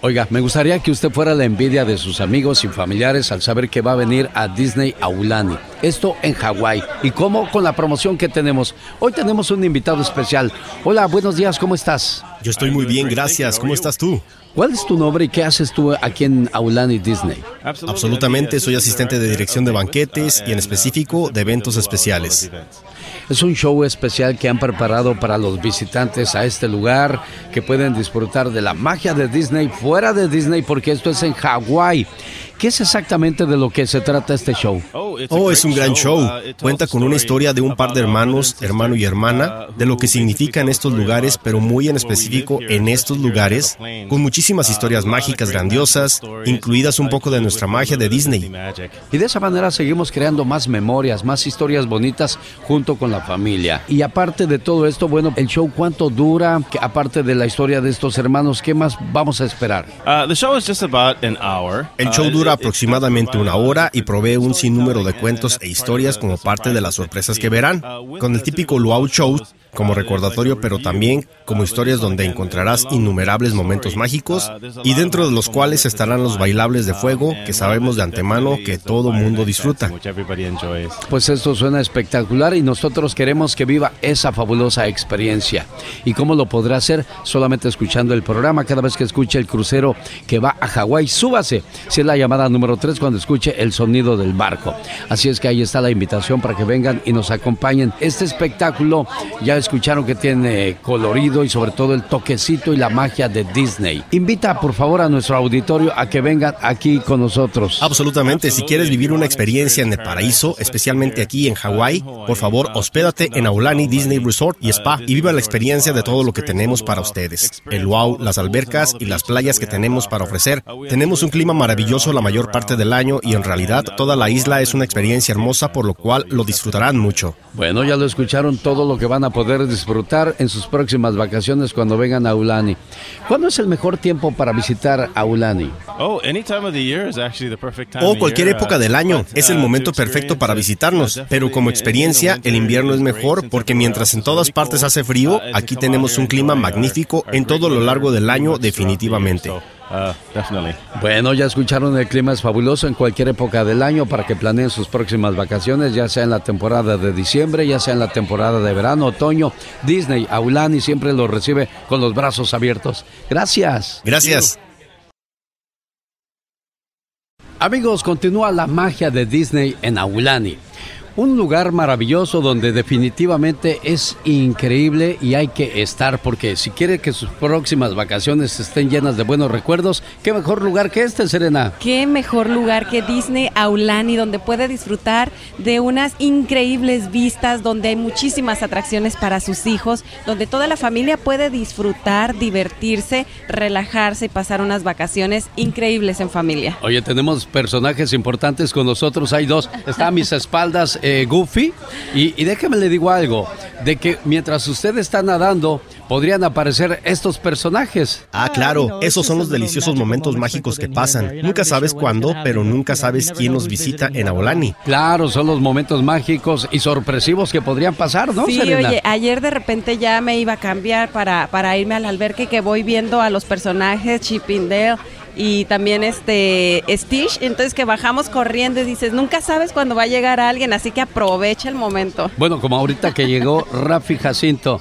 Oiga, me gustaría que usted fuera la envidia de sus amigos y familiares al saber que va a venir a Disney Aulani. Esto en Hawái. ¿Y cómo? Con la promoción que tenemos. Hoy tenemos un invitado especial. Hola, buenos días, ¿cómo estás? Yo estoy muy bien, gracias. ¿Cómo estás tú? ¿Cuál es tu nombre y qué haces tú aquí en Aulani Disney? Absolutamente, soy asistente de dirección de banquetes y en específico de eventos especiales. Es un show especial que han preparado para los visitantes a este lugar que pueden disfrutar de la magia de Disney fuera de Disney porque esto es en Hawái. ¿Qué es exactamente de lo que se trata este show? Oh, es un gran show. Cuenta con una historia de un par de hermanos, hermano y hermana, de lo que significa en estos lugares, pero muy en específico en estos lugares, con muchísimas historias mágicas grandiosas, incluidas un poco de nuestra magia de Disney. Y de esa manera seguimos creando más memorias, más historias bonitas junto con la familia. Y aparte de todo esto, bueno, el show cuánto dura, aparte de la historia de estos hermanos, ¿qué más vamos a esperar? El show dura aproximadamente una hora y provee un sinnúmero de cuentos e historias como parte de las sorpresas que verán. Con el típico Luau Show, como recordatorio, pero también como historias donde encontrarás innumerables momentos mágicos y dentro de los cuales estarán los bailables de fuego que sabemos de antemano que todo mundo disfruta. Pues esto suena espectacular y nosotros queremos que viva esa fabulosa experiencia. ¿Y cómo lo podrá hacer? Solamente escuchando el programa. Cada vez que escuche el crucero que va a Hawái, súbase. Si es la llamada número 3 cuando escuche el sonido del barco. Así es que ahí está la invitación para que vengan y nos acompañen. Este espectáculo ya escucharon que tiene colorido y sobre todo el toquecito y la magia de Disney. Invita por favor a nuestro auditorio a que vengan aquí con nosotros. Absolutamente, si quieres vivir una experiencia en el paraíso, especialmente aquí en Hawái, por favor hospédate en Aulani Disney Resort y Spa y viva la experiencia de todo lo que tenemos para ustedes. El wow, las albercas y las playas que tenemos para ofrecer. Tenemos un clima maravilloso la mayor parte del año y en realidad toda la isla es una experiencia hermosa por lo cual lo disfrutarán mucho. Bueno, ya lo escucharon todo lo que van a poder disfrutar en sus próximas vacaciones cuando vengan a Aulani. ¿Cuándo es el mejor tiempo para visitar Aulani? O cualquier época del año es el momento perfecto para visitarnos, pero como experiencia el invierno es mejor porque mientras en todas partes hace frío, aquí tenemos un clima magnífico en todo lo largo del año definitivamente. Uh, bueno, ya escucharon, el clima es fabuloso en cualquier época del año para que planeen sus próximas vacaciones, ya sea en la temporada de diciembre, ya sea en la temporada de verano, otoño. Disney, Aulani siempre lo recibe con los brazos abiertos. Gracias. Gracias. Amigos, continúa la magia de Disney en Aulani. Un lugar maravilloso donde definitivamente es increíble y hay que estar porque si quiere que sus próximas vacaciones estén llenas de buenos recuerdos, qué mejor lugar que este, Serena. Qué mejor lugar que Disney Aulani, donde puede disfrutar de unas increíbles vistas, donde hay muchísimas atracciones para sus hijos, donde toda la familia puede disfrutar, divertirse, relajarse y pasar unas vacaciones increíbles en familia. Oye, tenemos personajes importantes con nosotros, hay dos, está a mis espaldas. Eh, Goofy. Y, déjeme le digo algo, de que mientras usted está nadando, podrían aparecer estos personajes. Ah, claro, esos son los deliciosos momentos mágicos que pasan. Nunca sabes cuándo, pero nunca sabes quién nos visita en Aulani. Claro, son los momentos mágicos y sorpresivos que podrían pasar, ¿no? Sí, oye, ayer de repente ya me iba a cambiar para, para irme al albergue que voy viendo a los personajes, Chippendale y también este Stitch, entonces que bajamos corriendo y dices, nunca sabes cuándo va a llegar alguien, así que aprovecha el momento. Bueno, como ahorita que llegó Rafi Jacinto.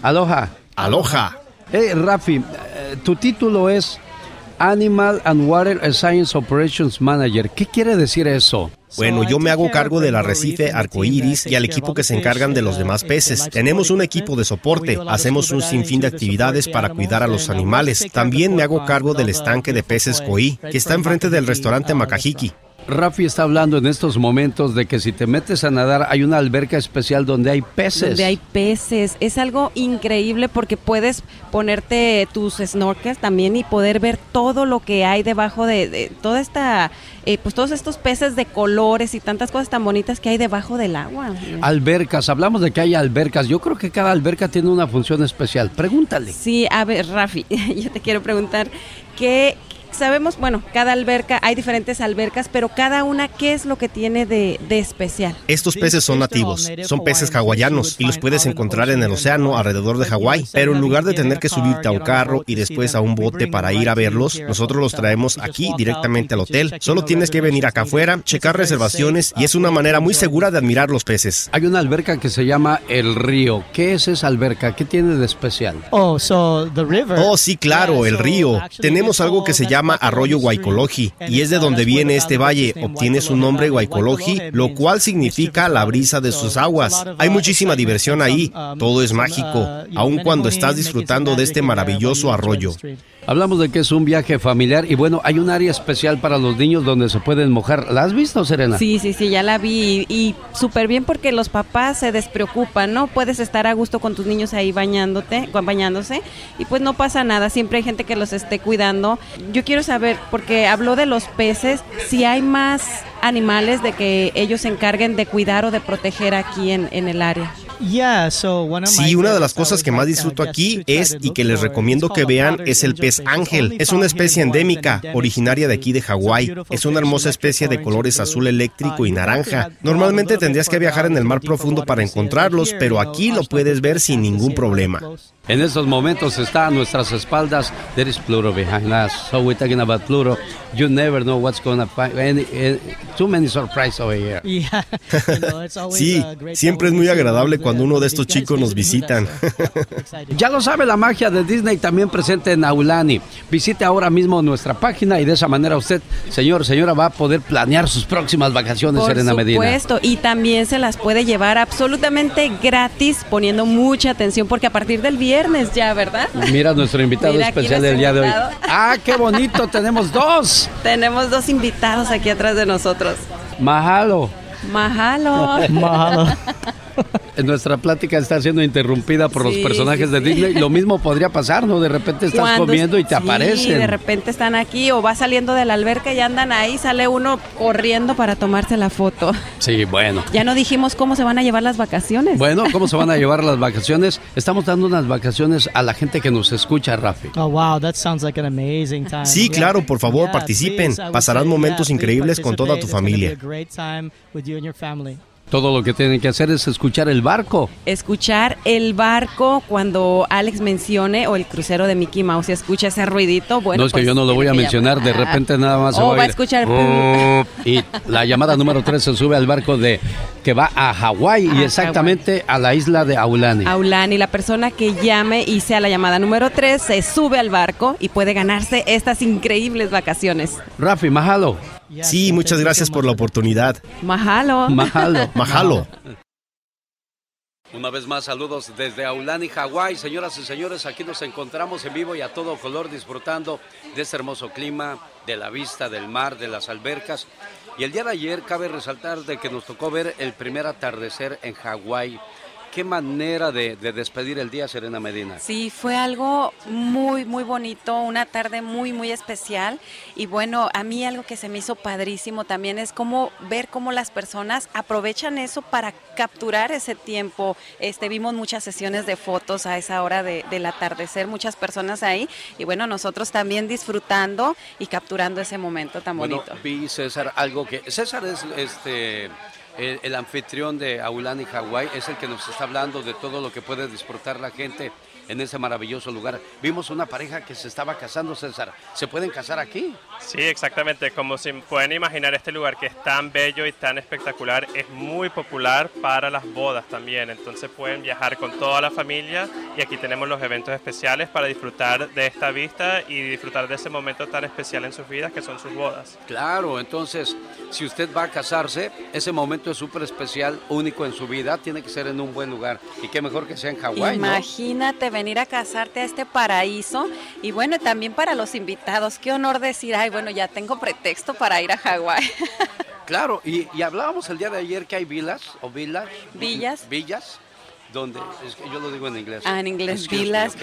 Aloha. Aloha. Hey, Rafi, eh, tu título es Animal and Water Science Operations Manager. ¿Qué quiere decir eso? Bueno, yo me hago cargo del arrecife arcoíris y al equipo que se encargan de los demás peces. Tenemos un equipo de soporte, hacemos un sinfín de actividades para cuidar a los animales. También me hago cargo del estanque de peces Coí, que está enfrente del restaurante Makahiki. Rafi está hablando en estos momentos de que si te metes a nadar hay una alberca especial donde hay peces. Donde hay peces. Es algo increíble porque puedes ponerte tus snorkels también y poder ver todo lo que hay debajo de, toda esta, eh, pues todos estos peces de colores y tantas cosas tan bonitas que hay debajo del agua. Albercas, hablamos de que hay albercas. Yo creo que cada alberca tiene una función especial. Pregúntale. Sí, a ver, Rafi, yo te quiero preguntar, ¿qué Sabemos, bueno, cada alberca, hay diferentes albercas, pero cada una, ¿qué es lo que tiene de, de especial? Estos peces son nativos, son peces hawaianos y los puedes encontrar en el océano alrededor de Hawái. Pero en lugar de tener que subirte a un carro y después a un bote para ir a verlos, nosotros los traemos aquí directamente al hotel. Solo tienes que venir acá afuera, checar reservaciones y es una manera muy segura de admirar los peces. Hay una alberca que se llama El Río. ¿Qué es esa alberca? ¿Qué tiene de especial? Oh, oh sí, claro, el río. Tenemos algo que se llama Arroyo Waikologi y es de donde viene este valle. Obtiene su nombre Waikologi, lo cual significa la brisa de sus aguas. Hay muchísima diversión ahí. Todo es mágico, aun cuando estás disfrutando de este maravilloso arroyo. Hablamos de que es un viaje familiar y bueno, hay un área especial para los niños donde se pueden mojar. ¿La has visto, Serena? Sí, sí, sí, ya la vi y, súper bien porque los papás se despreocupan, ¿no? Puedes estar a gusto con tus niños ahí bañándote, bañándose y pues no pasa nada, siempre hay gente que los esté cuidando. Yo quiero saber, porque habló de los peces, si hay más animales de que ellos se encarguen de cuidar o de proteger aquí en, en el área. Sí, una de las cosas que más disfruto aquí es y que les recomiendo que vean es el pez ángel. Es una especie endémica, originaria de aquí de Hawái. Es una hermosa especie de colores azul eléctrico y naranja. Normalmente tendrías que viajar en el mar profundo para encontrarlos, pero aquí lo puedes ver sin ningún problema. En estos momentos está a nuestras espaldas. There is Pluto behind us. So we're talking about Pluto. You never know what's going to find. Eh, too many surprises over here. sí, siempre es muy agradable cuando uno de estos chicos nos visitan. ya lo sabe la magia de Disney también presente en Aulani. Visite ahora mismo nuestra página y de esa manera usted, señor, señora, va a poder planear sus próximas vacaciones, Por Serena Medina. Por supuesto, y también se las puede llevar absolutamente gratis, poniendo mucha atención, porque a partir del viernes ya, ¿verdad? Mira nuestro invitado especial del día de hoy. ¡Ah, qué bonito! tenemos dos. Tenemos dos invitados aquí atrás de nosotros. Mahalo. Mahalo. Mahalo. nuestra plática está siendo interrumpida por los personajes de Disney. Lo mismo podría pasar, ¿no? De repente estás comiendo y te aparecen. de repente están aquí o va saliendo de la alberca y andan ahí, sale uno corriendo para tomarse la foto. Sí, bueno. Ya no dijimos cómo se van a llevar las vacaciones. Bueno, ¿cómo se van a llevar las vacaciones? Estamos dando unas vacaciones a la gente que nos escucha, Rafi. Oh, wow, that sounds like an amazing time. Sí, claro, por favor, participen. Pasarán momentos increíbles con toda tu familia. Todo lo que tienen que hacer es escuchar el barco. Escuchar el barco cuando Alex mencione o el crucero de Mickey Mouse y escucha ese ruidito. Bueno, no es que yo no lo voy a mencionar, de repente nada más se va, a, escuchar. y la llamada número 3 se sube al barco de que va a Hawái y exactamente a la isla de Aulani. Aulani, la persona que llame y sea la llamada número 3 se sube al barco y puede ganarse estas increíbles vacaciones. Rafi, mahalo. Sí, muchas gracias por la oportunidad. Mahalo. Mahalo. Mahalo. Una vez más, saludos desde Aulani, Hawái. Señoras y señores, aquí nos encontramos en vivo y a todo color disfrutando de este hermoso clima, de la vista del mar, de las albercas. Y el día de ayer cabe resaltar de que nos tocó ver el primer atardecer en Hawái qué manera de, despedir el día, Serena Medina. Sí, fue algo muy, muy bonito, una tarde muy, muy especial. Y bueno, a mí algo que se me hizo padrísimo también es como ver cómo las personas aprovechan eso para capturar ese tiempo. Este, vimos muchas sesiones de fotos a esa hora del atardecer, muchas personas ahí. Y bueno, nosotros también disfrutando y capturando ese momento tan bueno, bonito. Vi, César, algo que... César es este el, anfitrión de Aulani, Hawái, es el que nos está hablando de todo lo que puede disfrutar la gente en ese maravilloso lugar. Vimos una pareja que se estaba casando, César. ¿Se pueden casar aquí? Sí, exactamente. Como se pueden imaginar, este lugar que es tan bello y tan espectacular es muy popular para las bodas también. Entonces pueden viajar con toda la familia y aquí tenemos los eventos especiales para disfrutar de esta vista y disfrutar de ese momento tan especial en sus vidas que son sus bodas. Claro, entonces si usted va a casarse, ese momento es súper especial, único en su vida, tiene que ser en un buen lugar. Y qué mejor que sea en Hawái. Imagínate venir a casarte a este paraíso y bueno, también para los invitados, qué honor decir, ay, bueno, ya tengo pretexto para ir a Hawái. Claro, y, hablábamos el día de ayer que hay villas o villas. Villas. Villas donde, es que yo lo digo en inglés. Ah, en inglés, vilas,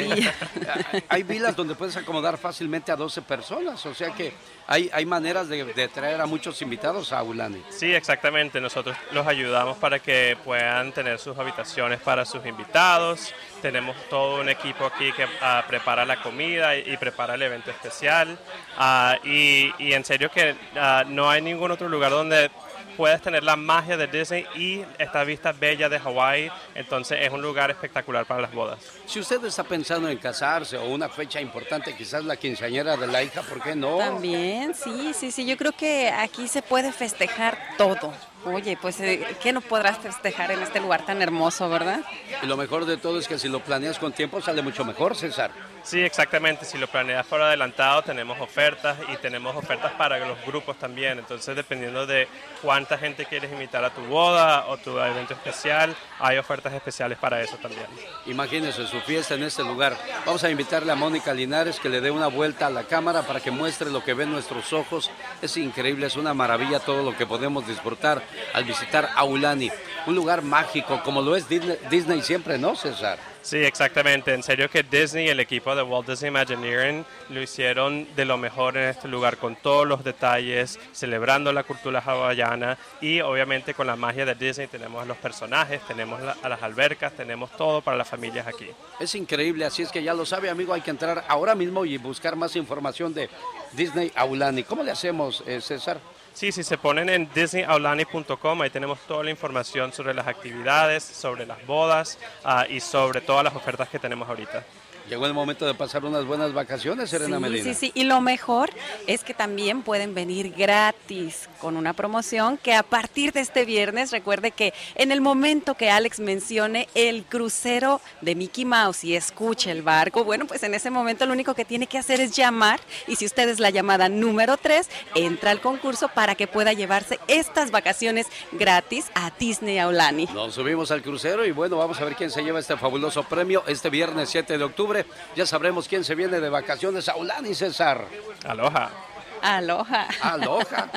Hay vilas donde puedes acomodar fácilmente a 12 personas, o sea que hay, hay maneras de, de, traer a muchos invitados a Aulani. Sí, exactamente, nosotros los ayudamos para que puedan tener sus habitaciones para sus invitados, tenemos todo un equipo aquí que uh, prepara la comida y, y, prepara el evento especial, uh, y, y, en serio que uh, no hay ningún otro lugar donde puedes tener la magia de Disney y esta vista bella de Hawái. Entonces es un lugar espectacular para las bodas. Si usted está pensando en casarse o una fecha importante, quizás la quinceañera de la hija, ¿por qué no? También, sí, sí, sí. Yo creo que aquí se puede festejar todo. Oye, pues, eh, ¿qué no podrás festejar en este lugar tan hermoso, verdad? Y lo mejor de todo es que si lo planeas con tiempo sale mucho mejor, César. Sí, exactamente. Si lo planeas por adelantado, tenemos ofertas y tenemos ofertas para los grupos también. Entonces, dependiendo de cuánta gente quieres invitar a tu boda o tu evento especial, hay ofertas especiales para eso también. Imagínense su fiesta en este lugar. Vamos a invitarle a Mónica Linares que le dé una vuelta a la cámara para que muestre lo que ven nuestros ojos. Es increíble, es una maravilla todo lo que podemos disfrutar al visitar Aulani, un lugar mágico como lo es Disney, siempre, ¿no, César? Sí, exactamente. En serio que Disney, el equipo de Walt Disney Imagineering, lo hicieron de lo mejor en este lugar, con todos los detalles, celebrando la cultura hawaiana y obviamente con la magia de Disney tenemos a los personajes, tenemos a las albercas, tenemos todo para las familias aquí. Es increíble, así es que ya lo sabe, amigo, hay que entrar ahora mismo y buscar más información de Disney Aulani. ¿Cómo le hacemos, eh, César? Sí, si se ponen en disneyaulani.com, ahí tenemos toda la información sobre las actividades, sobre las bodas uh, y sobre todas las ofertas que tenemos ahorita. Llegó el momento de pasar unas buenas vacaciones, Serena sí, Medina. Sí, sí, y lo mejor es que también pueden venir gratis con una promoción que a partir de este viernes, recuerde que en el momento que Alex mencione el crucero de Mickey Mouse y escuche el barco, bueno, pues en ese momento lo único que tiene que hacer es llamar y si usted es la llamada número 3, entra al concurso para que pueda llevarse estas vacaciones gratis a Disney Aulani. Nos subimos al crucero y bueno, vamos a ver quién se lleva este fabuloso premio este viernes 7 de octubre ya sabremos quién se viene de vacaciones a Ulani, César. Aloha. Aloha. Aloha.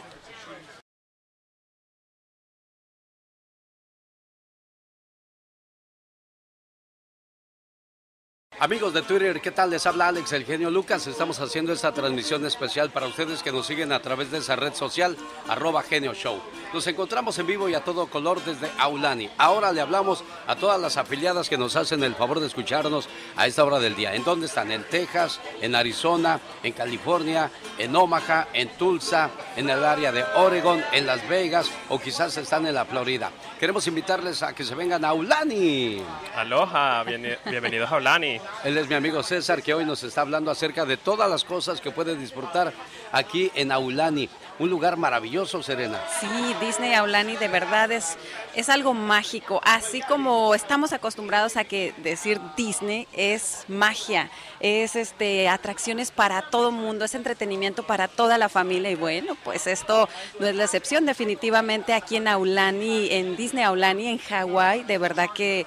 Amigos de Twitter, ¿qué tal? Les habla Alex, el genio Lucas. Estamos haciendo esta transmisión especial para ustedes que nos siguen a través de esa red social, arroba genio show. Nos encontramos en vivo y a todo color desde Aulani. Ahora le hablamos a todas las afiliadas que nos hacen el favor de escucharnos a esta hora del día. ¿En dónde están? En Texas, en Arizona, en California, en Omaha, en Tulsa, en el área de Oregon, en Las Vegas o quizás están en la Florida. Queremos invitarles a que se vengan a Aulani. Aloha, bien, bienvenidos a Aulani. Él es mi amigo César que hoy nos está hablando acerca de todas las cosas que puede disfrutar aquí en Aulani. Un lugar maravilloso, Serena. Sí, Disney Aulani de verdad es, es algo mágico. Así como estamos acostumbrados a que decir Disney es magia, es este atracciones para todo mundo, es entretenimiento para toda la familia. Y bueno, pues esto no es la excepción. Definitivamente aquí en Aulani, en Disney Aulani, en Hawái, de verdad que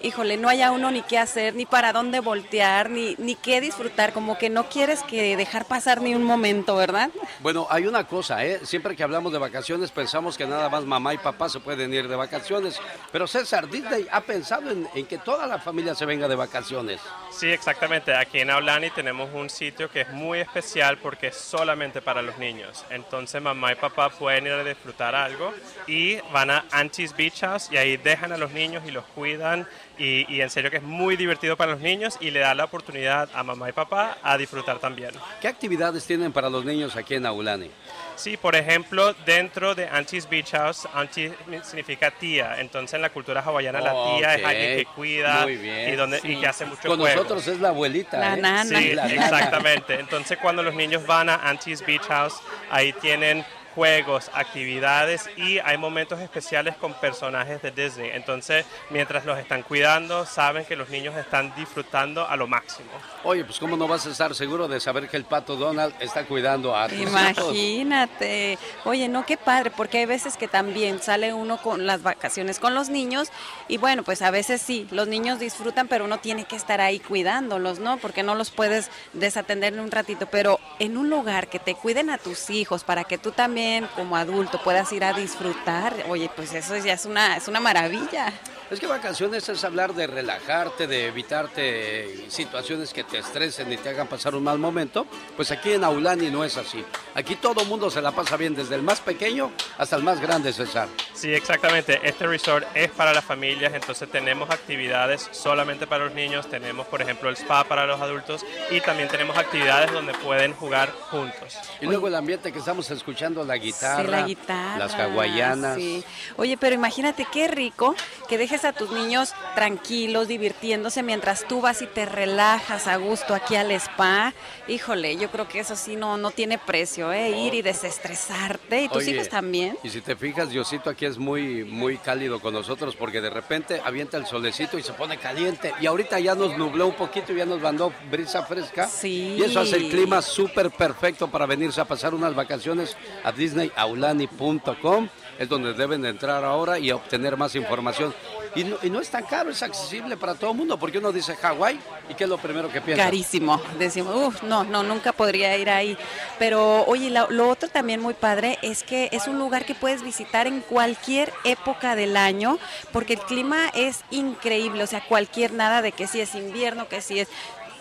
híjole, no haya uno ni qué hacer, ni para dónde voltear, ni, ni qué disfrutar, como que no quieres que dejar pasar ni un momento, ¿verdad? Bueno, hay una cosa, ¿eh? siempre que hablamos de vacaciones pensamos que nada más mamá y papá se pueden ir de vacaciones, pero César Disney ha pensado en, en que toda la familia se venga de vacaciones. Sí, exactamente. Aquí en Aulani tenemos un sitio que es muy especial porque es solamente para los niños. Entonces mamá y papá pueden ir a disfrutar algo y van a Auntie's Beach House y ahí dejan a los niños y los cuidan y, y, en serio que es muy divertido para los niños y le da la oportunidad a mamá y papá a disfrutar también. ¿Qué actividades tienen para los niños aquí en Aulani? Sí, por ejemplo, dentro de Auntie's Beach House, Auntie significa tía. Entonces, en la cultura hawaiana, la tía okay. es alguien que cuida y, donde, sí. y que hace mucho Con juego. nosotros es la abuelita. La ¿eh? nana. Sí, la exactamente. Nana. Entonces, cuando los niños van a Auntie's Beach House, ahí tienen juegos, actividades y hay momentos especiales con personajes de Disney. Entonces, mientras los están cuidando, saben que los niños están disfrutando a lo máximo. Oye, pues cómo no vas a estar seguro de saber que el pato Donald está cuidando a tus Imagínate. Hijos? Oye, no, qué padre, porque hay veces que también sale uno con las vacaciones con los niños y bueno, pues a veces sí, los niños disfrutan, pero uno tiene que estar ahí cuidándolos, ¿no? Porque no los puedes desatender en un ratito, pero en un lugar que te cuiden a tus hijos para que tú también como adulto puedas ir a disfrutar, oye, pues eso ya es una, es una maravilla. Es que vacaciones es hablar de relajarte, de evitarte situaciones que te estresen y te hagan pasar un mal momento. Pues aquí en Aulani no es así. Aquí todo el mundo se la pasa bien, desde el más pequeño hasta el más grande, César. Sí, exactamente. Este resort es para las familias, entonces tenemos actividades solamente para los niños. Tenemos, por ejemplo, el spa para los adultos y también tenemos actividades donde pueden jugar juntos. Y luego el ambiente que estamos escuchando, la guitarra, la guitarra las hawaianas. Sí. Oye, pero imagínate qué rico que dejes a tus niños tranquilos, divirtiéndose mientras tú vas y te relajas a gusto aquí al spa. Híjole, yo creo que eso sí no, no tiene precio, ¿eh? Ir y desestresarte. Y tus hijos también. Y si te fijas, Diosito aquí es muy, muy cálido con nosotros porque de repente avienta el solecito y se pone caliente. Y ahorita ya nos nubló un poquito y ya nos mandó brisa fresca. Sí. Y eso hace el clima súper perfecto para venirse a pasar unas vacaciones a disneyaulani.com. Es donde deben entrar ahora y obtener más información. Y no, es tan caro, es accesible para todo el mundo, porque uno dice Hawái y ¿qué es lo primero que piensa? Carísimo. Decimos, uff, no, no, nunca podría ir ahí. Pero oye, lo, otro también muy padre es que es un lugar que puedes visitar en cualquier época del año, porque el clima es increíble, o sea, cualquier nada de que si es invierno, que si es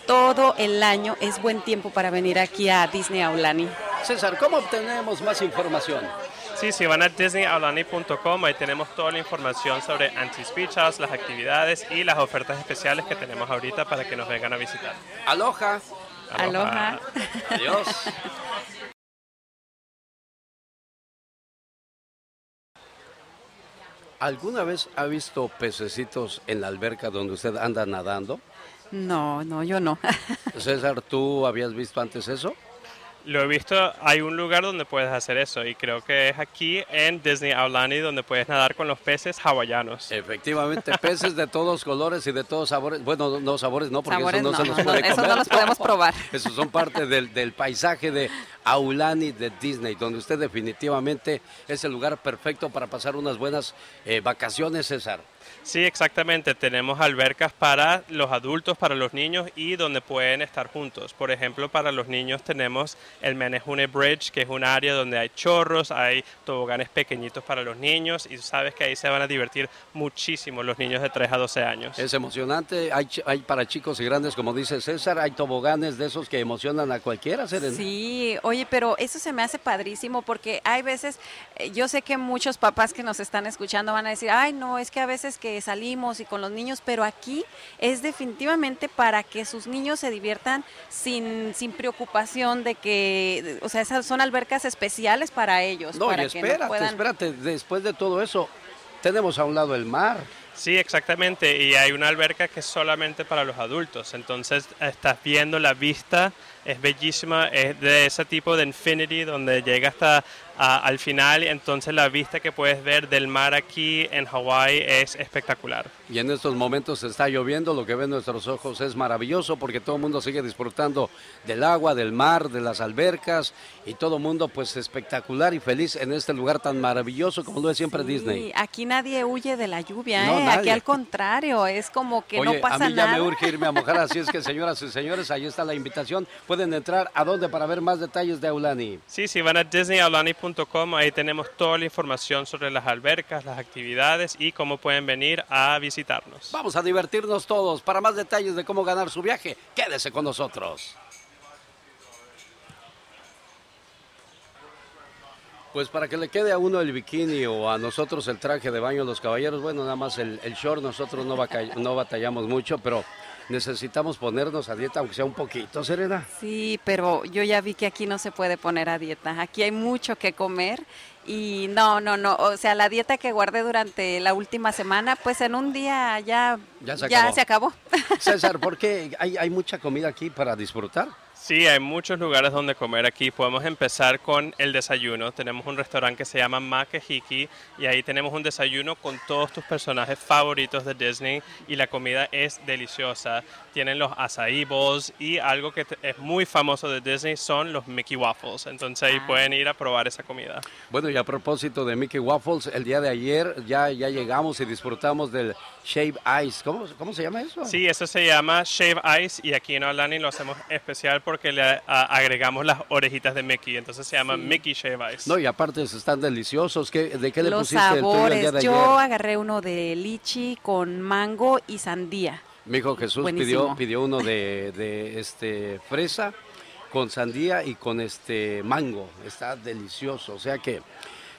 todo el año es buen tiempo para venir aquí a Disney Aulani. César, ¿cómo obtenemos más información? Sí, si van a disneyaulani.com, ahí tenemos toda la información sobre Anti-Speech las actividades y las ofertas especiales que tenemos ahorita para que nos vengan a visitar. Aloha. Aloha. Adiós. ¿Alguna vez ha visto pececitos en la alberca donde usted anda nadando? No, no, yo no. César, ¿tú habías visto antes eso? Lo he visto, hay un lugar donde puedes hacer eso y creo que es aquí en Disney Aulani donde puedes nadar con los peces hawaianos. Efectivamente, peces de todos colores y de todos sabores. Bueno, no sabores, no, porque eso no, se los puede Eso no los podemos probar. Esos son parte del, del paisaje de Aulani de Disney, donde usted definitivamente es el lugar perfecto para pasar unas buenas eh, vacaciones, César. Sí, exactamente. Tenemos albercas para los adultos, para los niños y donde pueden estar juntos. Por ejemplo, para los niños tenemos el Menehune Bridge, que es un área donde hay chorros, hay toboganes pequeñitos para los niños y sabes que ahí se van a divertir muchísimo los niños de 3 a 12 años. Es emocionante. Hay, hay para chicos y grandes, como dice César, hay toboganes de esos que emocionan a cualquiera. Sí, oye, pero eso se me hace padrísimo porque hay veces, eh, yo sé que muchos papás que nos están escuchando van a decir, ay, no, es que a veces que salimos y con los niños, pero aquí es definitivamente para que sus niños se diviertan sin, sin preocupación de que, o sea, esas son albercas especiales para ellos. No, para y espérate, espérate, después de todo eso, tenemos a un lado el mar. Sí, exactamente, y hay una alberca que es solamente para los adultos, entonces estás viendo la vista, es bellísima, es de ese tipo de infinity donde llega hasta al final, entonces la vista que puedes ver del mar aquí en Hawái es espectacular. Y en estos momentos está lloviendo, lo que ven nuestros ojos es maravilloso porque todo el mundo sigue disfrutando del agua, del mar, de las albercas y todo el mundo pues espectacular y feliz en este lugar tan maravilloso como lo es siempre Disney. Aquí nadie huye de la lluvia, ¿eh? aquí al contrario, es como que no pasa nada. A mí ya me urge irme a mojar, así es que señoras y señores, ahí está la invitación. Pueden entrar a dónde para ver más detalles de Aulani. Sí, sí, van a disneyaulani.com Ahí tenemos toda la información sobre las albercas, las actividades y cómo pueden venir a visitarnos. Vamos a divertirnos todos. Para más detalles de cómo ganar su viaje, quédese con nosotros. Pues para que le quede a uno el bikini o a nosotros el traje de baño los caballeros, bueno, nada más el, short, nosotros no, no batallamos mucho, pero necesitamos ponernos a dieta, aunque sea un poquito, Serena. Sí, pero yo ya vi que aquí no se puede poner a dieta. Aquí hay mucho que comer y no, no, no. O sea, la dieta que guardé durante la última semana, pues en un día ya, ya se acabó. César, ¿por qué hay, hay mucha comida aquí para disfrutar? Sí, hay muchos lugares donde comer aquí. Podemos empezar con el desayuno. Tenemos un restaurante que se llama Makehiki y ahí tenemos un desayuno con todos tus personajes favoritos de Disney y la comida es deliciosa. Tienen los acai bowls y algo que es muy famoso de Disney son los Mickey Waffles. Entonces ahí ah. pueden ir a probar esa comida. Bueno, y a propósito de Mickey Waffles, el día de ayer ya, ya llegamos y disfrutamos del Shave Ice. ¿Cómo, ¿Cómo se llama eso? Sí, eso se llama Shave Ice y aquí en Orlando lo hacemos especial porque le agregamos las orejitas de Mickey, entonces se llama Mickey Shave Ice. No, y aparte están deliciosos. ¿De qué le Los pusiste sabores. el Yo agarré uno de lichi con mango y sandía. Mi hijo Jesús pidió, pidió uno de, de este fresa con sandía y con este mango. Está delicioso. O sea que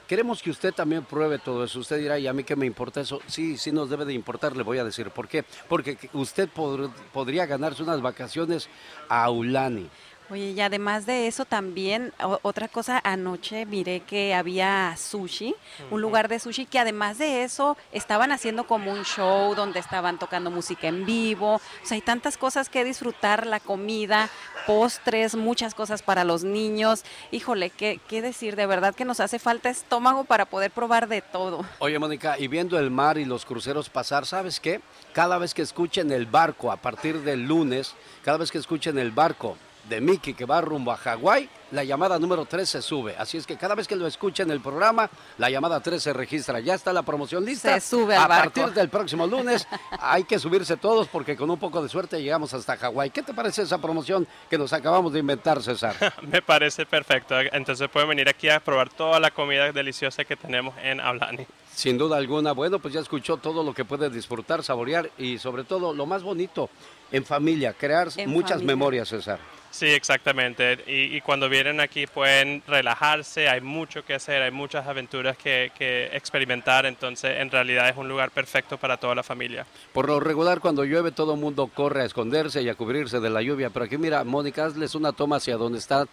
queremos que usted también pruebe todo eso. Usted dirá, ¿y a mí qué me importa eso? Sí, sí nos debe de importar, le voy a decir. ¿Por qué? Porque usted podría ganarse unas vacaciones a Ulani. Oye, y además de eso también, otra cosa, anoche miré que había sushi, un lugar de sushi que además de eso estaban haciendo como un show donde estaban tocando música en vivo, o sea, hay tantas cosas que disfrutar, la comida, postres, muchas cosas para los niños. Híjole, ¿qué, qué decir? De verdad que nos hace falta estómago para poder probar de todo. Oye, Mónica, y viendo el mar y los cruceros pasar, ¿sabes qué? Cada vez que escuchen el barco a partir del lunes, cada vez que escuchen el barco, de Mickey que va rumbo a Hawái, la llamada número 3 se sube. Así es que cada vez que lo escuchen en el programa, la llamada 3 se registra. Ya está la promoción lista. Se sube al A partir del próximo lunes hay que subirse todos porque con un poco de suerte llegamos hasta Hawái. ¿Qué te parece esa promoción que nos acabamos de inventar, César? Me parece perfecto. Entonces pueden venir aquí a probar toda la comida deliciosa que tenemos en Aulani. Sin duda alguna. Bueno, pues ya escuchó todo lo que puede disfrutar, saborear y sobre todo lo más bonito, en familia, crear muchas memorias, César. Sí, exactamente. Y, cuando vienen aquí pueden relajarse, hay mucho que hacer, hay muchas aventuras que, experimentar, entonces en realidad es un lugar perfecto para toda la familia. Por lo regular, cuando llueve todo el mundo corre a esconderse y a cubrirse de la lluvia, pero aquí mira, Mónica, hazles una toma hacia donde está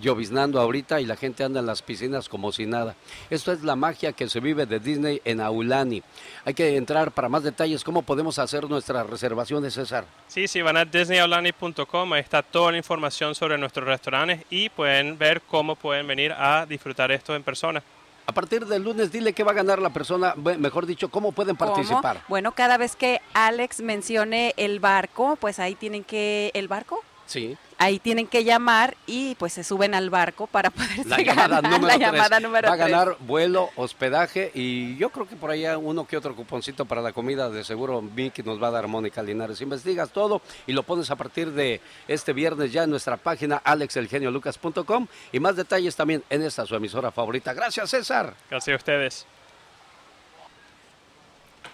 lloviznando ahorita y la gente anda en las piscinas como si nada. Esto es la magia que se vive de Disney en Aulani. Hay que entrar para más detalles, ¿cómo podemos hacer nuestras reservaciones, César? Sí, sí, van a disneyaulani.com, ahí está toda la información información sobre nuestros restaurantes y pueden ver cómo pueden venir a disfrutar esto en persona. A partir del lunes, dile qué va a ganar la persona, mejor dicho, cómo pueden participar. Bueno, cada vez que Alex mencione el barco, pues ahí tienen que... ¿El barco? Sí ahí tienen que llamar y pues se suben al barco para poder la llamada número la llamada número Va a ganar vuelo, hospedaje y yo creo que por ahí uno que otro cuponcito para la comida de seguro Vicky nos va a dar Mónica Linares. Investigas todo y lo pones a partir de este viernes ya en nuestra página alexelgeniolucas.com y más detalles también en esta su emisora favorita. Gracias César. Gracias a ustedes.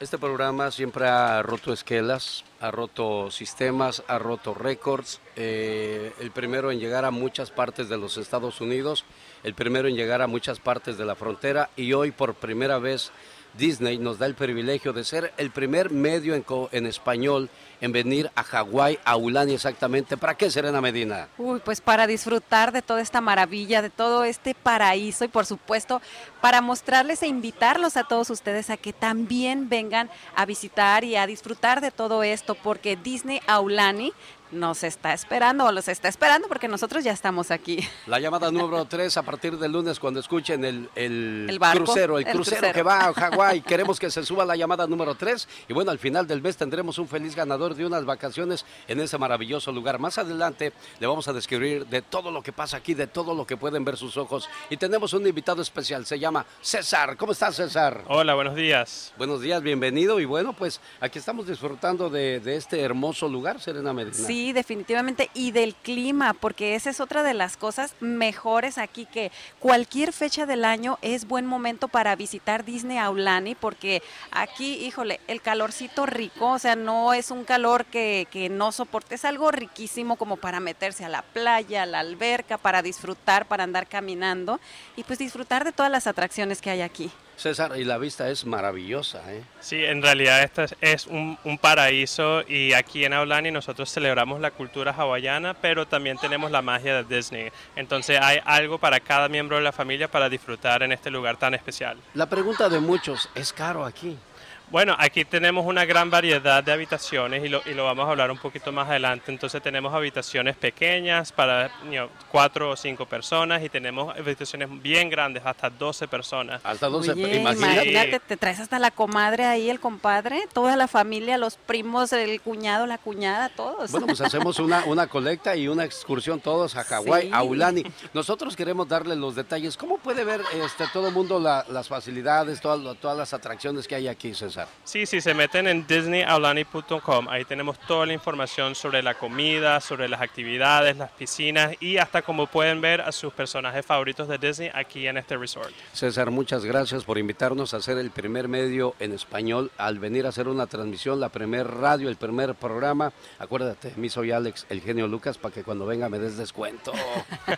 Este programa siempre ha roto esquelas, ha roto sistemas, ha roto récords. Eh, el primero en llegar a muchas partes de los Estados Unidos, el primero en llegar a muchas partes de la frontera y hoy por primera vez Disney nos da el privilegio de ser el primer medio en, en español en venir a Hawái, a Ulani exactamente. ¿Para qué, Serena Medina? Uy, pues para disfrutar de toda esta maravilla, de todo este paraíso y por supuesto para mostrarles e invitarlos a todos ustedes a que también vengan a visitar y a disfrutar de todo esto, porque Disney Aulani nos está esperando o los está esperando porque nosotros ya estamos aquí. La llamada número 3 a partir del lunes cuando escuchen el, el, crucero, el, crucero, que va a Hawái. Queremos que se suba la llamada número 3 y bueno, al final del mes tendremos un feliz ganador de unas vacaciones en ese maravilloso lugar. Más adelante le vamos a describir de todo lo que pasa aquí, de todo lo que pueden ver sus ojos y tenemos un invitado especial, se llama César. ¿Cómo estás César? Hola, buenos días. Buenos días, bienvenido y bueno, pues aquí estamos disfrutando de, de este hermoso lugar, Serena Medina. Sí, definitivamente. Y del clima, porque esa es otra de las cosas mejores aquí, que cualquier fecha del año es buen momento para visitar Disney Aulani, porque aquí, híjole, el calorcito rico, o sea, no es un calor que, que no soporte, es algo riquísimo como para meterse a la playa, a la alberca, para disfrutar, para andar caminando y pues disfrutar de todas las atracciones que hay aquí. César, y la vista es maravillosa. ¿eh? Sí, en realidad este es un, un, paraíso y aquí en Aulani nosotros celebramos la cultura hawaiana, pero también tenemos la magia de Disney. Entonces hay algo para cada miembro de la familia para disfrutar en este lugar tan especial. La pregunta de muchos, ¿es caro aquí? Bueno, aquí tenemos una gran variedad de habitaciones y lo, y lo, vamos a hablar un poquito más adelante. Entonces tenemos habitaciones pequeñas para cuatro o cinco personas y tenemos habitaciones bien grandes, hasta 12 personas. Hasta 12, imagínate. te traes hasta la comadre ahí, el compadre, toda la familia, los primos, el cuñado, la cuñada, todos. Bueno, pues hacemos una, una colecta y una excursión todos a Hawái, a Ulani. Nosotros queremos darle los detalles. ¿Cómo puede ver este todo el mundo las facilidades, todas, todas las atracciones que hay aquí, César? Sí, sí, se meten en disneyaulani.com. Ahí tenemos toda la información sobre la comida, sobre las actividades, las piscinas y hasta como pueden ver a sus personajes favoritos de Disney aquí en este resort. César, muchas gracias por invitarnos a hacer el primer medio en español al venir a hacer una transmisión, la primer radio, el primer programa. Acuérdate, mi soy Alex, el genio Lucas, para que cuando venga me des descuento.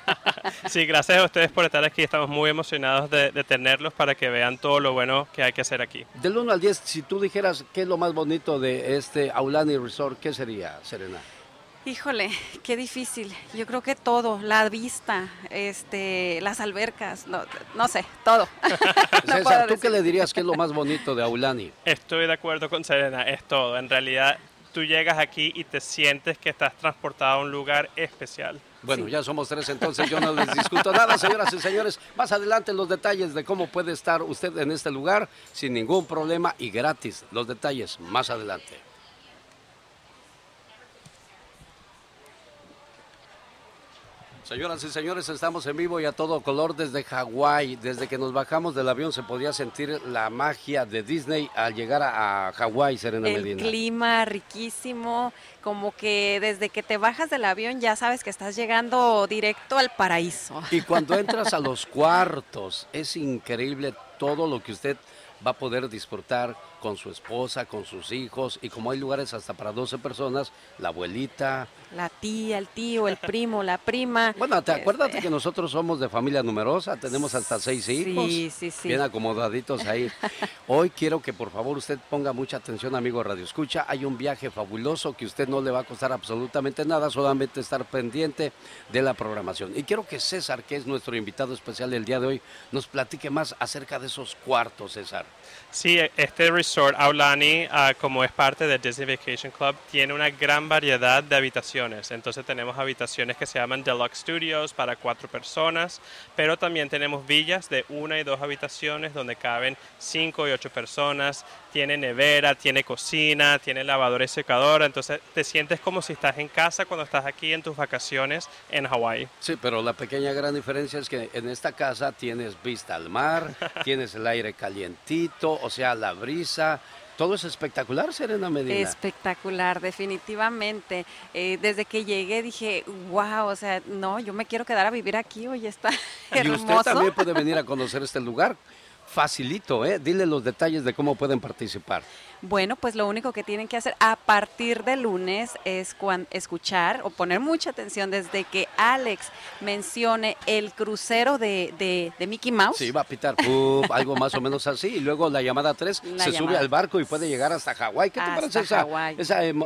sí, gracias a ustedes por estar aquí. Estamos muy emocionados de, de tenerlos para que vean todo lo bueno que hay que hacer aquí. Del 1 al 10, si tú dijeras qué es lo más bonito de este Aulani Resort, ¿qué sería, Serena? Híjole, qué difícil. Yo creo que todo, la vista, este, las albercas, no, no sé, todo. no César, ¿tú qué le dirías que es lo más bonito de Aulani? Estoy de acuerdo con Serena, es todo. En realidad, tú llegas aquí y te sientes que estás transportado a un lugar especial. Bueno, ya somos tres, entonces yo no les discuto nada, señoras y señores. Más adelante los detalles de cómo puede estar usted en este lugar sin ningún problema y gratis. Los detalles más adelante. Señoras y señores, estamos en vivo y a todo color desde Hawái. Desde que nos bajamos del avión se podía sentir la magia de Disney al llegar a, Hawái, Serena Medina. El clima riquísimo, como que desde que te bajas del avión ya sabes que estás llegando directo al paraíso. Y cuando entras a los cuartos, es increíble todo lo que usted va a poder disfrutar con su esposa, con sus hijos y como hay lugares hasta para 12 personas, la abuelita. La tía, el tío, el primo, la prima. Bueno, te acuerdas que nosotros somos de familia numerosa, tenemos hasta seis hijos. Sí, sí, sí. Bien acomodaditos ahí. Hoy quiero que por favor usted ponga mucha atención, amigo Radio Escucha. Hay un viaje fabuloso que usted no le va a costar absolutamente nada, solamente estar pendiente de la programación. Y quiero que César, que es nuestro invitado especial del día de hoy, nos platique más acerca de esos cuartos, César. Sí, este resort Aulani, ah, como es parte de Disney Vacation Club, tiene una gran variedad de habitaciones. Entonces tenemos habitaciones que se llaman Deluxe Studios para cuatro personas, pero también tenemos villas de una y dos habitaciones donde caben cinco y ocho personas. Tiene nevera, tiene cocina, tiene lavadora y secadora. Entonces te sientes como si estás en casa cuando estás aquí en tus vacaciones en Hawái. Sí, pero la pequeña gran diferencia es que en esta casa tienes vista al mar, tienes el aire calientito, o sea, la brisa. Todo es espectacular, Serena Medina. Espectacular, definitivamente. Eh, desde que llegué dije, wow, o sea, no, yo me quiero quedar a vivir aquí, hoy está hermoso. Y usted también puede venir a conocer este lugar. Facilito, ¿eh? Dile los detalles de cómo pueden participar. Bueno, pues lo único que tienen que hacer a partir de lunes es escuchar o poner mucha atención desde que Alex mencione el crucero de, Mickey Mouse. Sí, va a pitar algo más o menos así. Y luego la llamada 3 se sube al barco y puede llegar hasta Hawái. ¿Qué te parece esa,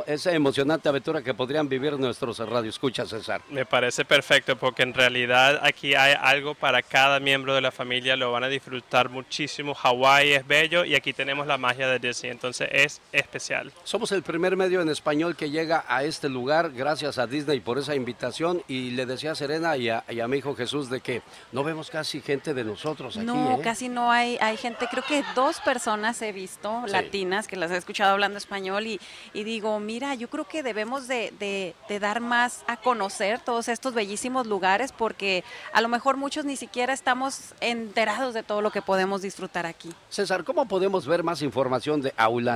esa, emocionante aventura que podrían vivir nuestros radioescuchas, César? Me parece perfecto porque en realidad aquí hay algo para cada miembro de la familia. Lo van a disfrutar muchísimo. Hawái es bello y aquí tenemos la magia de Disney. Entonces, es especial. Somos el primer medio en español que llega a este lugar, gracias a Disney por esa invitación. Y le decía a Serena y a, mi hijo Jesús de que no vemos casi gente de nosotros aquí. No, ¿eh? casi no hay, hay gente, creo que dos personas he visto latinas que las he escuchado hablando español y, y digo, mira, yo creo que debemos de, de, de dar más a conocer todos estos bellísimos lugares porque a lo mejor muchos ni siquiera estamos enterados de todo lo que podemos disfrutar aquí. César, ¿cómo podemos ver más información de Aula?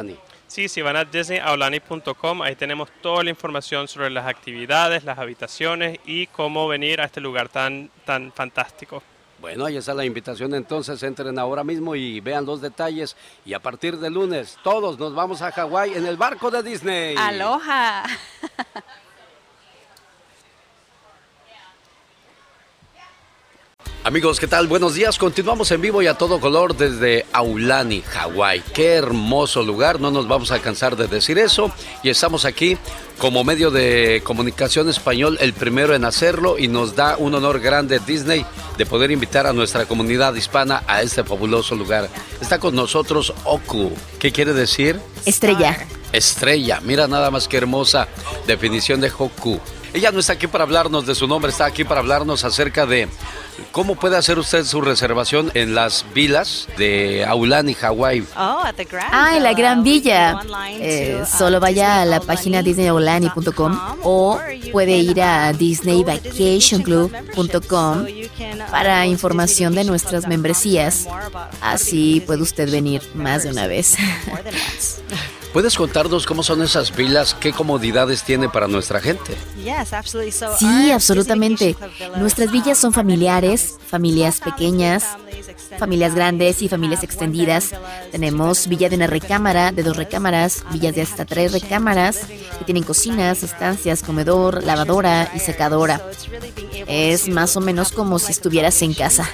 Sí, si van a disneyaulani.com, ahí tenemos toda la información sobre las actividades, las habitaciones y cómo venir a este lugar tan, tan fantástico. Bueno, ahí está la invitación, entonces entren ahora mismo y vean los detalles. Y a partir de lunes, todos nos vamos a Hawái en el barco de Disney. ¡Aloha! Amigos, ¿qué tal? Buenos días. Continuamos en vivo y a todo color desde Aulani, Hawái. Qué hermoso lugar, no nos vamos a cansar de decir eso. Y estamos aquí como medio de comunicación español, el primero en hacerlo y nos da un honor grande Disney de poder invitar a nuestra comunidad hispana a este fabuloso lugar. Está con nosotros Oku. ¿Qué quiere decir? Estrella. Estrella. Mira nada más que hermosa definición de Hoku. Ella no está aquí para hablarnos de su nombre, está aquí para hablarnos acerca de cómo puede hacer usted su reservación en las vilas de Aulani, Hawái. Oh, ah, en la Gran Villa. Eh, uh, solo vaya a la página disneyaulani.com o puede ir a disneyvacationclub.com para información de nuestras membresías. Así puede usted venir más de una vez. ¿Puedes contarnos cómo son esas vilas? ¿Qué comodidades tiene para nuestra gente? Sí, absolutamente. Nuestras villas son familiares, familias pequeñas, familias grandes y familias extendidas. Tenemos villa de una recámara, de dos recámaras, villas de hasta tres recámaras, que tienen cocinas, estancias, comedor, lavadora y secadora. Es más o menos como si estuvieras en casa.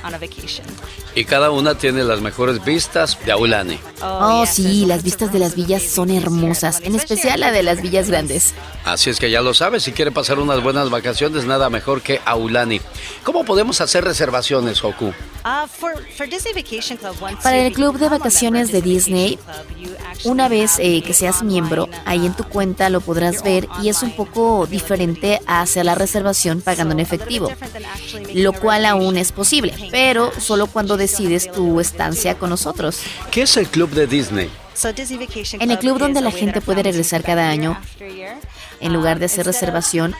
Y cada una tiene las mejores vistas de Aulani. Oh, sí, las vistas de las villas son hermosas, en especial la de las villas grandes. Así es que ya lo sabes, si quiere pasar unas buenas vacaciones, nada mejor que Aulani. ¿Cómo podemos hacer reservaciones, Hoku? Para el club de vacaciones de Disney, una vez eh, que seas miembro, ahí en tu cuenta lo podrás ver y es un poco diferente a hacer la reservación pagando en efectivo, lo cual aún es posible, pero solo cuando decides tu estancia con nosotros. ¿Qué es el club de Disney? En el club donde la gente puede regresar cada año, en lugar de hacer reservación,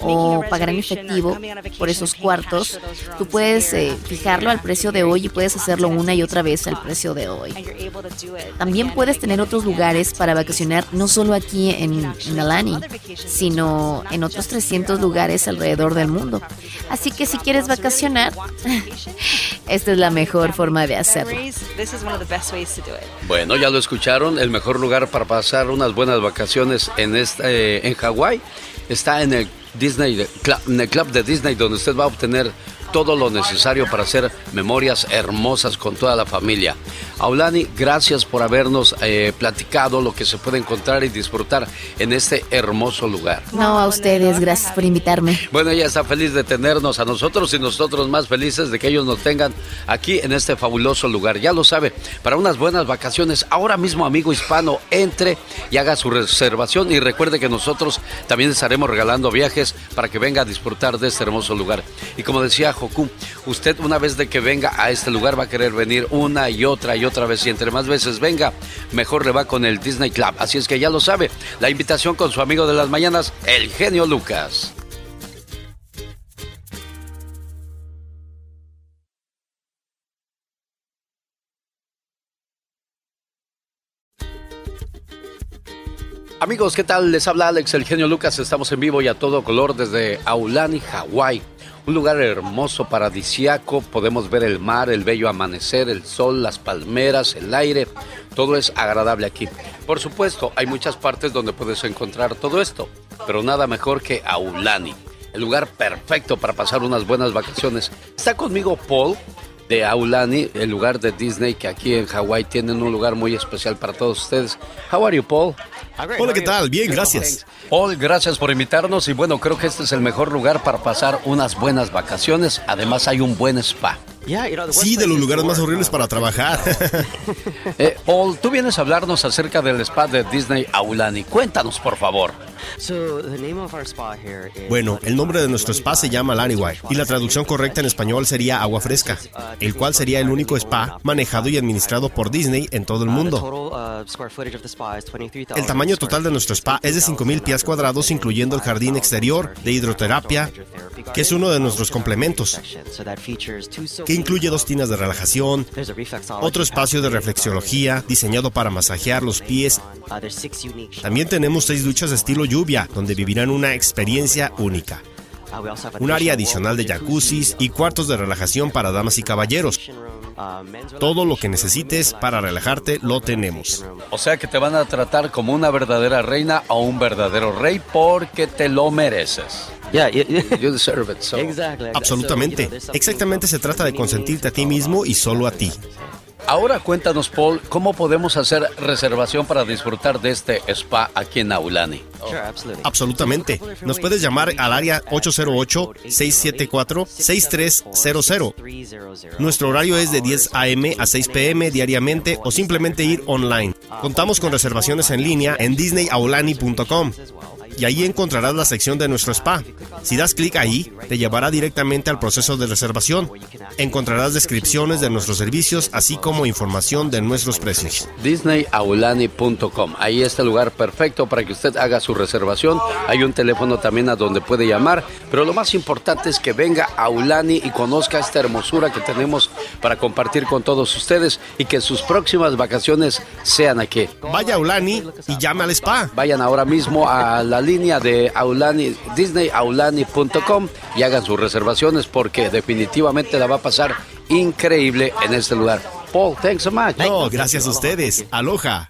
o pagar en efectivo por esos cuartos, tú puedes eh, fijarlo al precio de hoy y puedes hacerlo una y otra vez al precio de hoy. También puedes tener otros lugares para vacacionar, no solo aquí en Nalani, sino en otros 300 lugares alrededor del mundo. Así que si quieres vacacionar, esta es la mejor forma de hacerlo. Bueno, ya lo escucharon, el mejor lugar para pasar unas buenas vacaciones en, este, en Hawái está en el Disney, club de Disney, donde usted va a obtener todo lo necesario para hacer memorias hermosas con toda la familia. Aulani, gracias por habernos eh, platicado lo que se puede encontrar y disfrutar en este hermoso lugar. No, a ustedes, gracias por invitarme. Bueno, ella está feliz de tenernos a nosotros y nosotros más felices de que ellos nos tengan aquí en este fabuloso lugar. Ya lo sabe, para unas buenas vacaciones, ahora mismo, amigo hispano, entre y haga su reservación y recuerde que nosotros también estaremos regalando viajes para que venga a disfrutar de este hermoso lugar. Y como decía Joku, usted una vez de que venga a este lugar va a querer venir una y otra y otra vez y entre más veces venga, mejor le va con el Disney Club. Así es que ya lo sabe, la invitación con su amigo de las mañanas, el genio Lucas. Amigos, ¿qué tal? Les habla Alex, el genio Lucas. Estamos en vivo y a todo color desde Aulani, Hawái. Un lugar hermoso, paradisiaco. Podemos ver el mar, el bello amanecer, el sol, las palmeras, el aire. Todo es agradable aquí. Por supuesto, hay muchas partes donde puedes encontrar todo esto, pero nada mejor que Aulani. El lugar perfecto para pasar unas buenas vacaciones. Está conmigo Paul de Aulani, el lugar de Disney que aquí en Hawái tienen un lugar muy especial para todos ustedes. How are you, Paul? Hola, ¿qué tal? Bien, gracias. Paul, gracias por invitarnos y bueno, creo que este es el mejor lugar para pasar unas buenas vacaciones. Además hay un buen spa. Sí, de los lugares más horribles para trabajar. eh, Paul, tú vienes a hablarnos acerca del spa de Disney Aulani. Cuéntanos, por favor. Bueno, el nombre de nuestro spa se llama Laniwai y la traducción correcta en español sería agua fresca, el cual sería el único spa manejado y administrado por Disney en todo el mundo. El tamaño total de nuestro spa es de 5.000 pies cuadrados, incluyendo el jardín exterior de hidroterapia, que es uno de nuestros complementos, que incluye dos tinas de relajación, otro espacio de reflexología diseñado para masajear los pies. También tenemos seis duchas de estilo lluvia, donde vivirán una experiencia única. Un área adicional de jacuzzis y cuartos de relajación para damas y caballeros. Todo lo que necesites para relajarte lo tenemos. O sea que te van a tratar como una verdadera reina o un verdadero rey porque te lo mereces. You deserve it, Absolutamente. Exactamente se trata de consentirte a ti mismo y solo a ti. Ahora cuéntanos, Paul, ¿cómo podemos hacer reservación para disfrutar de este spa aquí en Aulani? Absolutamente. Nos puedes llamar al área 808-674-6300. Nuestro horario es de 10 a.m. a 6 p.m. diariamente o simplemente ir online. Contamos con reservaciones en línea en disneyaulani.com y ahí encontrarás la sección de nuestro spa. Si das clic ahí, te llevará directamente al proceso de reservación. Encontrarás descripciones de nuestros servicios, así como información de nuestros precios. DisneyAulani.com. Ahí está el lugar perfecto para que usted haga su reservación. Hay un teléfono también a donde puede llamar, pero lo más importante es que venga a Aulani y conozca esta hermosura que tenemos para compartir con todos ustedes y que sus próximas vacaciones sean aquí. Vaya a Aulani y llame al spa. Vayan ahora mismo a la línea de Aulani, disneyaulani.com y hagan sus reservaciones porque definitivamente la va a pasar increíble en este lugar. Paul, thanks so much. No, gracias a ustedes. Aloha.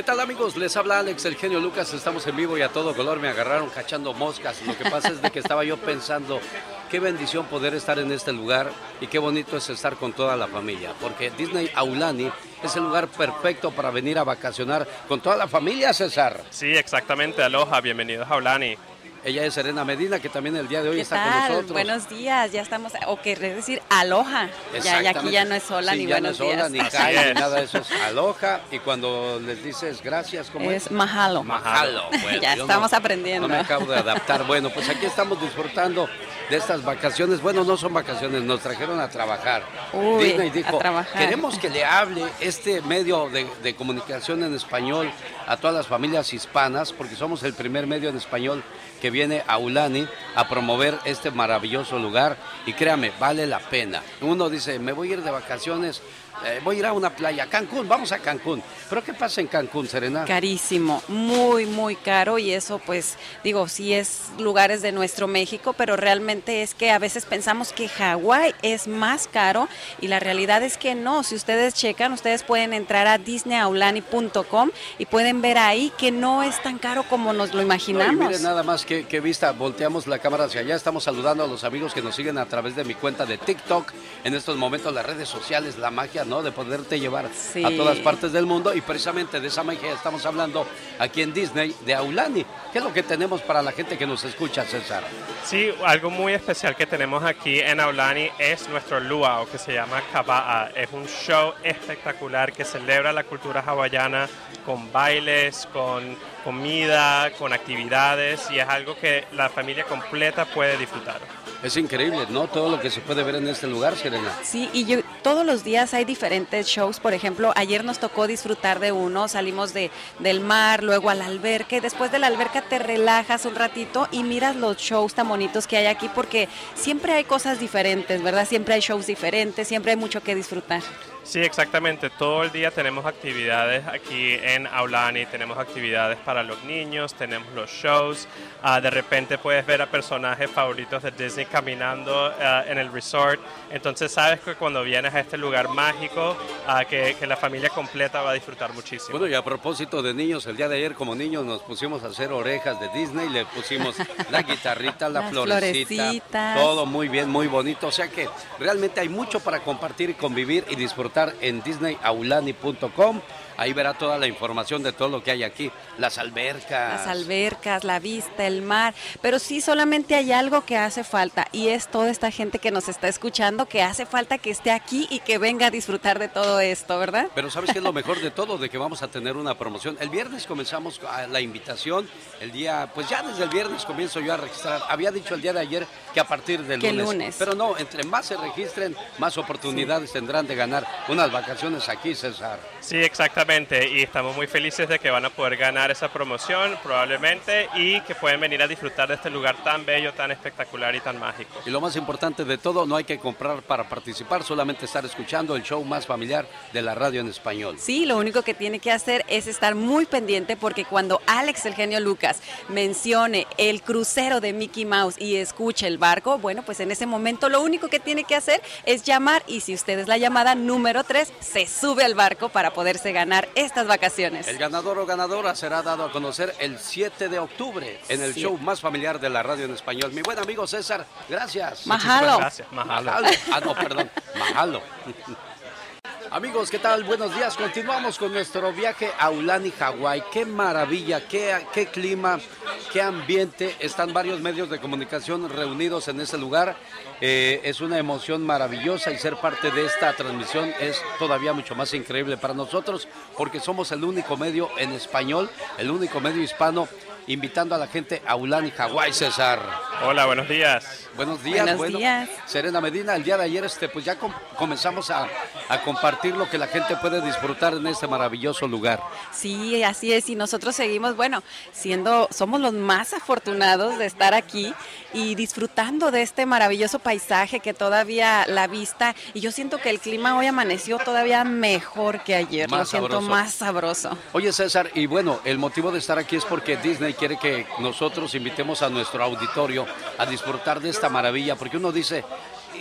¿Qué tal amigos? Les habla Alex, el genio Lucas, estamos en vivo y a todo color me agarraron cachando moscas. Lo que pasa es de que estaba yo pensando, qué bendición poder estar en este lugar y qué bonito es estar con toda la familia, porque Disney Aulani es el lugar perfecto para venir a vacacionar con toda la familia, César. Sí, exactamente, aloha, bienvenidos a Aulani. Ella es Serena Medina, que también el día de hoy está con nosotros. Buenos días, ya estamos, o querés decir aloja. Ya, ya, aquí ya no es hola ni ya buenos no es días. ni cae, ni nada de eso, es aloja. Y cuando les dices gracias, ¿cómo es? Es mahalo. Mahalo. Bueno, ya estamos no- aprendiendo. No me acabo de adaptar. Bueno, pues aquí estamos disfrutando de estas vacaciones. Bueno, no son vacaciones, nos trajeron a trabajar. Uy, Disney a dijo, trabajar. queremos que le hable este medio de, de comunicación en español a todas las familias hispanas, porque somos el primer medio en español que viene a Ulani a promover este maravilloso lugar. Y créame, vale la pena. Uno dice, me voy a ir de vacaciones, eh, voy a ir a una playa, Cancún, vamos a Cancún. Pero ¿qué pasa en Cancún, Serena? Carísimo, muy, muy caro y eso pues digo, sí es lugares de nuestro México, pero realmente es que a veces pensamos que Hawái es más caro y la realidad es que no. Si ustedes checan, ustedes pueden entrar a disneyaulani.com y pueden ver ahí que no es tan caro como nos lo No, y imaginamos. miren nada más que, que vista, volteamos la cámara hacia allá, estamos saludando a los amigos que nos siguen a través de mi cuenta de TikTok, en estos momentos las redes sociales, la magia, ¿no? De poderte llevar Sí. a todas partes del mundo y precisamente de esa magia estamos hablando aquí en Disney de Aulani. ¿Qué es lo que tenemos para la gente que nos escucha, César? Sí, algo muy especial que tenemos aquí en Aulani es nuestro luau, que se llama Kaba'a. Es un show espectacular que celebra la cultura hawaiana con bailes, con comida, con actividades y es algo que la familia completa puede disfrutar. Es increíble, ¿no? Todo lo que se puede ver en este lugar, Serena. Sí, y yo, todos los días hay diferentes shows. Por ejemplo, ayer nos tocó disfrutar de uno, salimos de, del mar, luego al alberca, y después de la alberca te relajas un ratito y miras los shows tan bonitos que hay aquí, porque siempre hay cosas diferentes, ¿verdad? Siempre hay shows diferentes, siempre hay mucho que disfrutar. Sí, exactamente. Todo el día tenemos actividades aquí en Aulani, tenemos actividades para los niños, tenemos los shows. Ah, de repente puedes ver a personajes favoritos de Disney caminando ah, en el resort. Entonces sabes que cuando vienes a este lugar mágico, ah, que, que la familia completa va a disfrutar muchísimo. Bueno, y a propósito de niños, el día de ayer como niños nos pusimos a hacer orejas de Disney, le pusimos la guitarrita, la Las florecita, florecitas. todo muy bien, muy bonito. O sea que realmente hay mucho para compartir y convivir y disfrutar en disneyaulani.com. Ahí verá toda la información de todo lo que hay aquí, las albercas. Las albercas, la vista, el mar, pero sí solamente hay algo que hace falta y es toda esta gente que nos está escuchando que hace falta que esté aquí y que venga a disfrutar de todo esto, ¿verdad? Pero ¿sabes qué es lo mejor de todo? De que vamos a tener una promoción. El viernes comenzamos la invitación. El día, pues ya desde el viernes comienzo yo a registrar. Había dicho el día de ayer que a partir del lunes. lunes. Pero no, entre más se registren, más oportunidades tendrán de ganar unas vacaciones aquí, César. Sí, exactamente. Y estamos muy felices de que van a poder ganar esa promoción probablemente y que pueden venir a disfrutar de este lugar tan bello, tan espectacular y tan mágico. Y lo más importante de todo, no hay que comprar para participar, solamente estar escuchando el show más familiar de la radio en español. Sí, lo único que tiene que hacer es estar muy pendiente porque cuando Alex, el genio Lucas, mencione el crucero de Mickey Mouse y escuche el barco, bueno, pues en ese momento lo único que tiene que hacer es llamar y si usted es la llamada número 3, se sube al barco para poderse ganar estas vacaciones. El ganador o ganadora será dado a conocer el 7 de octubre en el Sí. show más familiar de la radio en español. Mi buen amigo César, gracias. Mahalo. Gracias, mahalo. Mahalo. Ah, no, perdón. Mahalo. Amigos, ¿qué tal? Buenos días. Continuamos con nuestro viaje a Ulani, Hawái. Qué maravilla, qué, qué clima, qué ambiente. Están varios medios de comunicación reunidos en ese lugar. Eh, es una emoción maravillosa y ser parte de esta transmisión es todavía mucho más increíble para nosotros porque somos el único medio en español, el único medio hispano invitando a la gente a Ulani, Hawái, César. Hola, buenos días. Buenos días. Buenos días. Serena Medina, el día de ayer este, pues ya comenzamos a, a, compartir lo que la gente puede disfrutar en este maravilloso lugar. Sí, así es, y nosotros seguimos, bueno, siendo, somos los más afortunados de estar aquí y disfrutando de este maravilloso paisaje que todavía la vista, y yo siento que el clima hoy amaneció todavía mejor que ayer, lo siento más sabroso. Oye César, y bueno, el motivo de estar aquí es porque Disney quiere que nosotros invitemos a nuestro auditorio a disfrutar de esta maravilla, porque uno dice,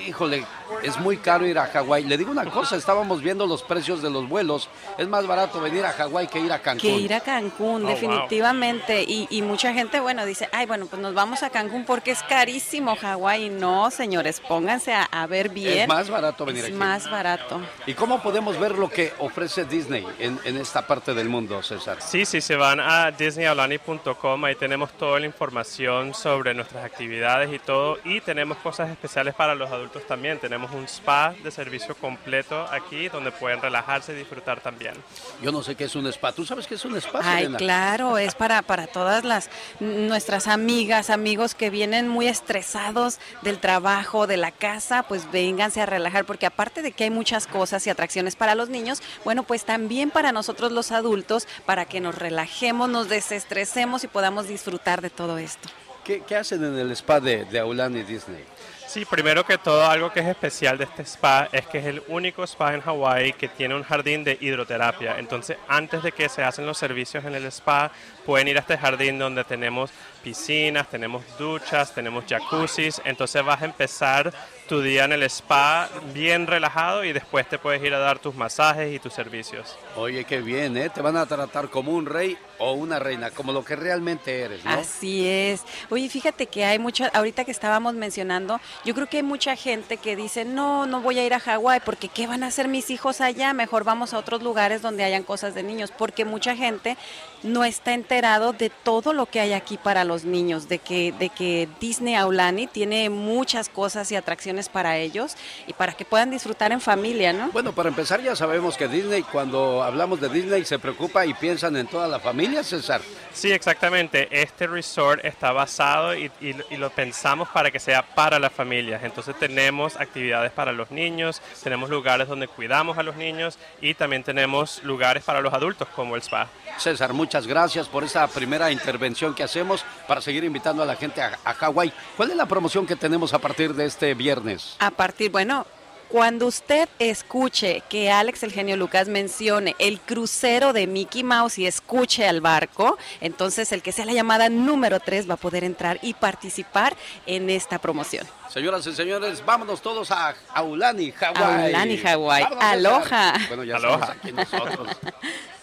híjole, es muy caro ir a Hawái. Le digo una cosa, estábamos viendo los precios de los vuelos. Es más barato venir a Hawái que ir a Cancún. Que ir a Cancún, oh, definitivamente. Y, mucha gente, bueno, dice, ay, bueno, pues nos vamos a Cancún porque es carísimo Hawái. No, señores, pónganse a, ver bien. Es más barato venir es aquí. más barato. ¿Y cómo podemos ver lo que ofrece Disney en, en esta parte del mundo, César? Sí, sí, se van a disneyaulani.com, ahí tenemos toda la información sobre nuestras actividades y todo. Y tenemos cosas especiales para los adultos también. Tenemos un spa de servicio completo aquí donde pueden relajarse y disfrutar también. Yo no sé qué es un spa. ¿Tú sabes qué es un spa? Ay, claro, es para, para todas las nuestras amigas, amigos que vienen muy estresados del trabajo, de la casa, pues vénganse a relajar, porque aparte de que hay muchas cosas y atracciones para los niños, bueno, pues también para nosotros los adultos, para que nos relajemos, nos desestresemos y podamos disfrutar de todo esto. ¿Qué, qué hacen en el spa de, de Aulani Disney? Sí, primero que todo, algo que es especial de este spa es que es el único spa en Hawái que tiene un jardín de hidroterapia. Entonces, antes de que se hacen los servicios en el spa, pueden ir a este jardín donde tenemos piscinas, tenemos duchas, tenemos jacuzzis. Entonces, vas a empezar tu día en el spa bien relajado y después te puedes ir a dar tus masajes y tus servicios. Oye, qué bien, ¿eh? Te van a tratar como un rey o una reina, como lo que realmente eres, ¿no? Así es. Oye, fíjate que hay mucha, ahorita que estábamos mencionando, yo creo que hay mucha gente que dice, no, no voy a ir a Hawái porque ¿qué van a hacer mis hijos allá? Mejor vamos a otros lugares donde hayan cosas de niños, porque mucha gente no está enterado de todo lo que hay aquí para los niños, de que, de que Disney Aulani tiene muchas cosas y atracciones para ellos y para que puedan disfrutar en familia, ¿no? Bueno, para empezar ya sabemos que Disney, cuando hablamos de Disney, se preocupa y piensan en toda la familia, César. Sí, exactamente. Este resort está basado y, y lo pensamos para que sea para las familias. Entonces tenemos actividades para los niños, tenemos lugares donde cuidamos a los niños y también tenemos lugares para los adultos como el spa. César, muchas gracias por esta primera intervención que hacemos para seguir invitando a la gente a, a Hawái. ¿Cuál es la promoción que tenemos a partir de este viernes? A partir, bueno, cuando usted escuche que Alex el genio Lucas mencione el crucero de Mickey Mouse y escuche al barco, entonces el que sea la llamada número 3 va a poder entrar y participar en esta promoción. Señoras y señores, vámonos todos a Aulani, Hawái. Aulani, Hawái. Aloha. Bueno, ya estamos aquí nosotros.